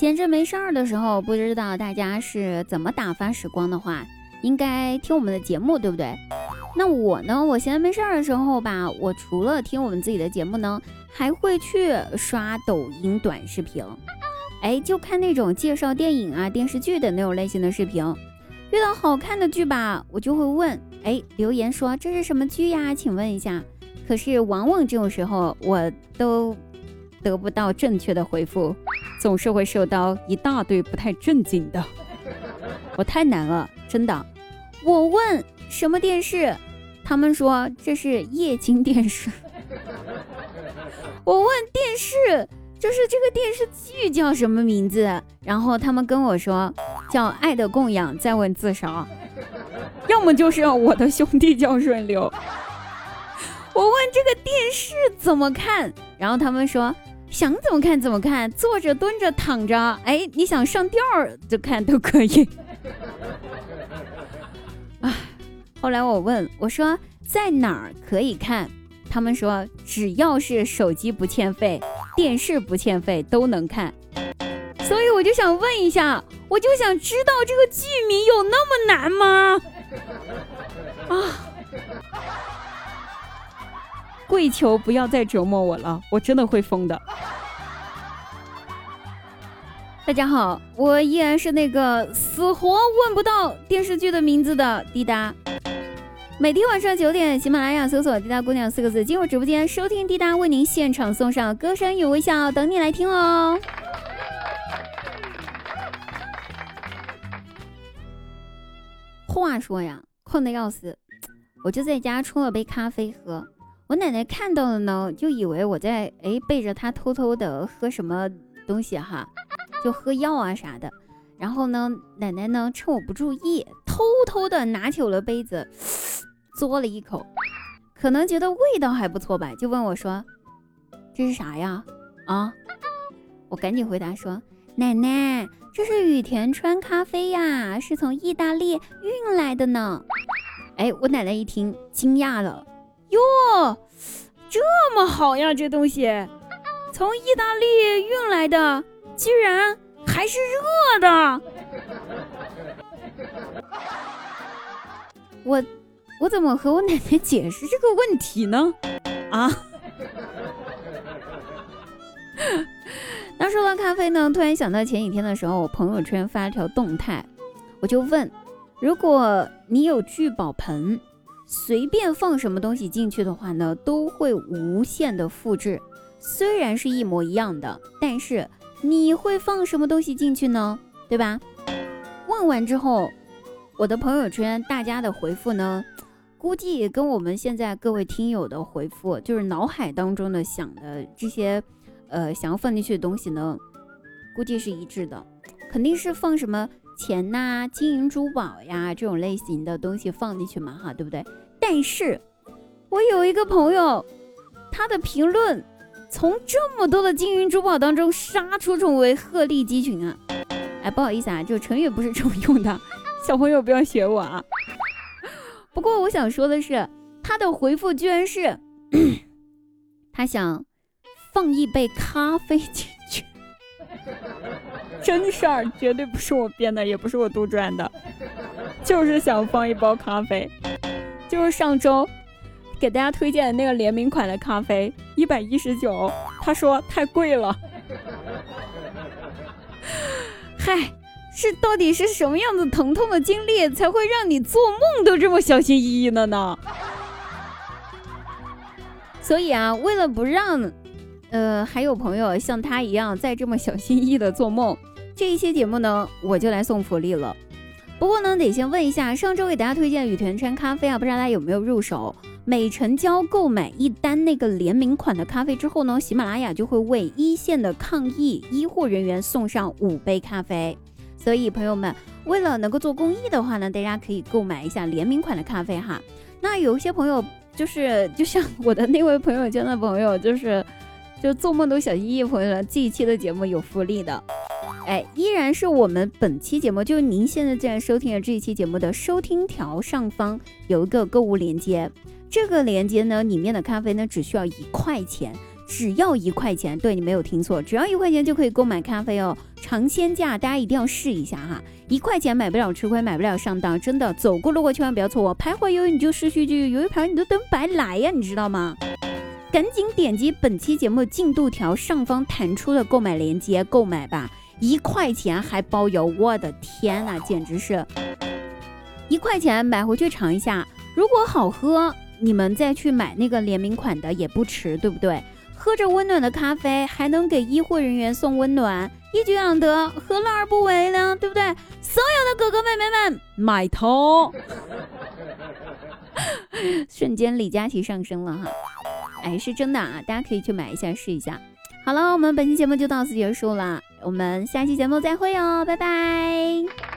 闲着没事儿的时候，不知道大家是怎么打发时光的话，应该听我们的节目，对不对？那我呢，我闲着没事儿的时候吧，我除了听我们自己的节目呢，还会去刷抖音短视频。哎，就看那种介绍电影啊、电视剧的那种类型的视频。遇到好看的剧吧，我就会问，哎，留言说这是什么剧呀？请问一下。可是往往这种时候，我都得不到正确的回复。总是会收到一大堆不太正经的，我太难了，真的。我问什么电视，他们说这是液晶电视。我问电视，就是这个电视剧叫什么名字？然后他们跟我说叫《爱的供养》，再问自杀。要么就是我的兄弟叫顺流。我问这个电视怎么看，然后他们说。想怎么看怎么看，坐着、蹲着、躺着，哎，你想上吊就看都可以。啊，后来我问我说在哪儿可以看，他们说只要是手机不欠费，电视不欠费都能看。所以我就想问一下，我就想知道这个剧名有那么难吗？啊！跪求不要再折磨我了，我真的会疯的。大家好，我依然是那个死活问不到电视剧的名字的滴答。每天晚上九点，喜马拉雅搜索“滴答姑娘”四个字，进入直播间收听滴答，为您现场送上歌声与微笑，等你来听哦。话说呀，困得要死，我就在家冲了杯咖啡喝。我奶奶看到了呢，就以为我在哎背着她偷偷的喝什么东西哈，就喝药啊啥的。然后呢，奶奶呢趁我不注意，偷偷的拿起我的杯子，嘬了一口，可能觉得味道还不错吧，就问我说：“这是啥呀？”啊，我赶紧回答说：“奶奶，这是羽田川咖啡呀，是从意大利运来的呢。”哎，我奶奶一听惊讶了。哟，这么好呀！这东西从意大利运来的，居然还是热的。我我怎么和我奶奶解释这个问题呢？啊？那说到咖啡呢，突然想到前几天的时候，我朋友圈发了条动态，我就问：如果你有聚宝盆？随便放什么东西进去的话呢，都会无限的复制。虽然是一模一样的，但是你会放什么东西进去呢？对吧？问完之后，我的朋友圈大家的回复呢，估计跟我们现在各位听友的回复，就是脑海当中的想的这些，呃，想要放进去的东西呢，估计是一致的，肯定是放什么。钱呐，金银珠宝呀，这种类型的东西放进去嘛，哈，对不对？但是，我有一个朋友，他的评论从这么多的金银珠宝当中杀出重围，鹤立鸡群啊！哎，不好意思啊，就成语不是这么用的，小朋友不要学我啊。不过我想说的是，他的回复居然是，他想放一杯咖啡进去。真事儿，绝对不是我编的，也不是我杜撰的，就是想放一包咖啡，就是上周给大家推荐的那个联名款的咖啡，一百一十九，他说太贵了。嗨，是到底是什么样子疼痛的经历才会让你做梦都这么小心翼翼的呢？所以啊，为了不让，呃，还有朋友像他一样在这么小心翼翼的做梦。这一期节目呢，我就来送福利了。不过呢，得先问一下，上周给大家推荐羽田川咖啡啊，不知道大家有没有入手？每成交购买一单那个联名款的咖啡之后呢，喜马拉雅就会为一线的抗疫医护人员送上五杯咖啡。所以朋友们，为了能够做公益的话呢，大家可以购买一下联名款的咖啡哈。那有一些朋友就是就像我的那位朋友圈的朋友，就是就做梦都小心翼翼朋友们，这一期的节目有福利的。哎，依然是我们本期节目，就是您现在正在收听的这一期节目的收听条上方有一个购物链接，这个链接呢里面的咖啡呢只需要一块钱，只要一块钱，对你没有听错，只要一块钱就可以购买咖啡哦，尝鲜价，大家一定要试一下哈，一块钱买不了吃亏，买不了上当，真的，走过路过千万不要错过，徘徊犹豫你就失去机遇，犹豫徘徊你都等白来呀，你知道吗？赶紧点击本期节目进度条上方弹出的购买链接购买吧，一块钱还包邮，我的天呐，简直是一块钱买回去尝一下，如果好喝，你们再去买那个联名款的也不迟，对不对？喝着温暖的咖啡，还能给医护人员送温暖，一举两得，何乐而不为呢？对不对？所有的哥哥妹妹们，买通！瞬间李佳琦上升了哈。哎，是真的啊！大家可以去买一下试一下。好了，我们本期节目就到此结束了，我们下期节目再会哦，拜拜。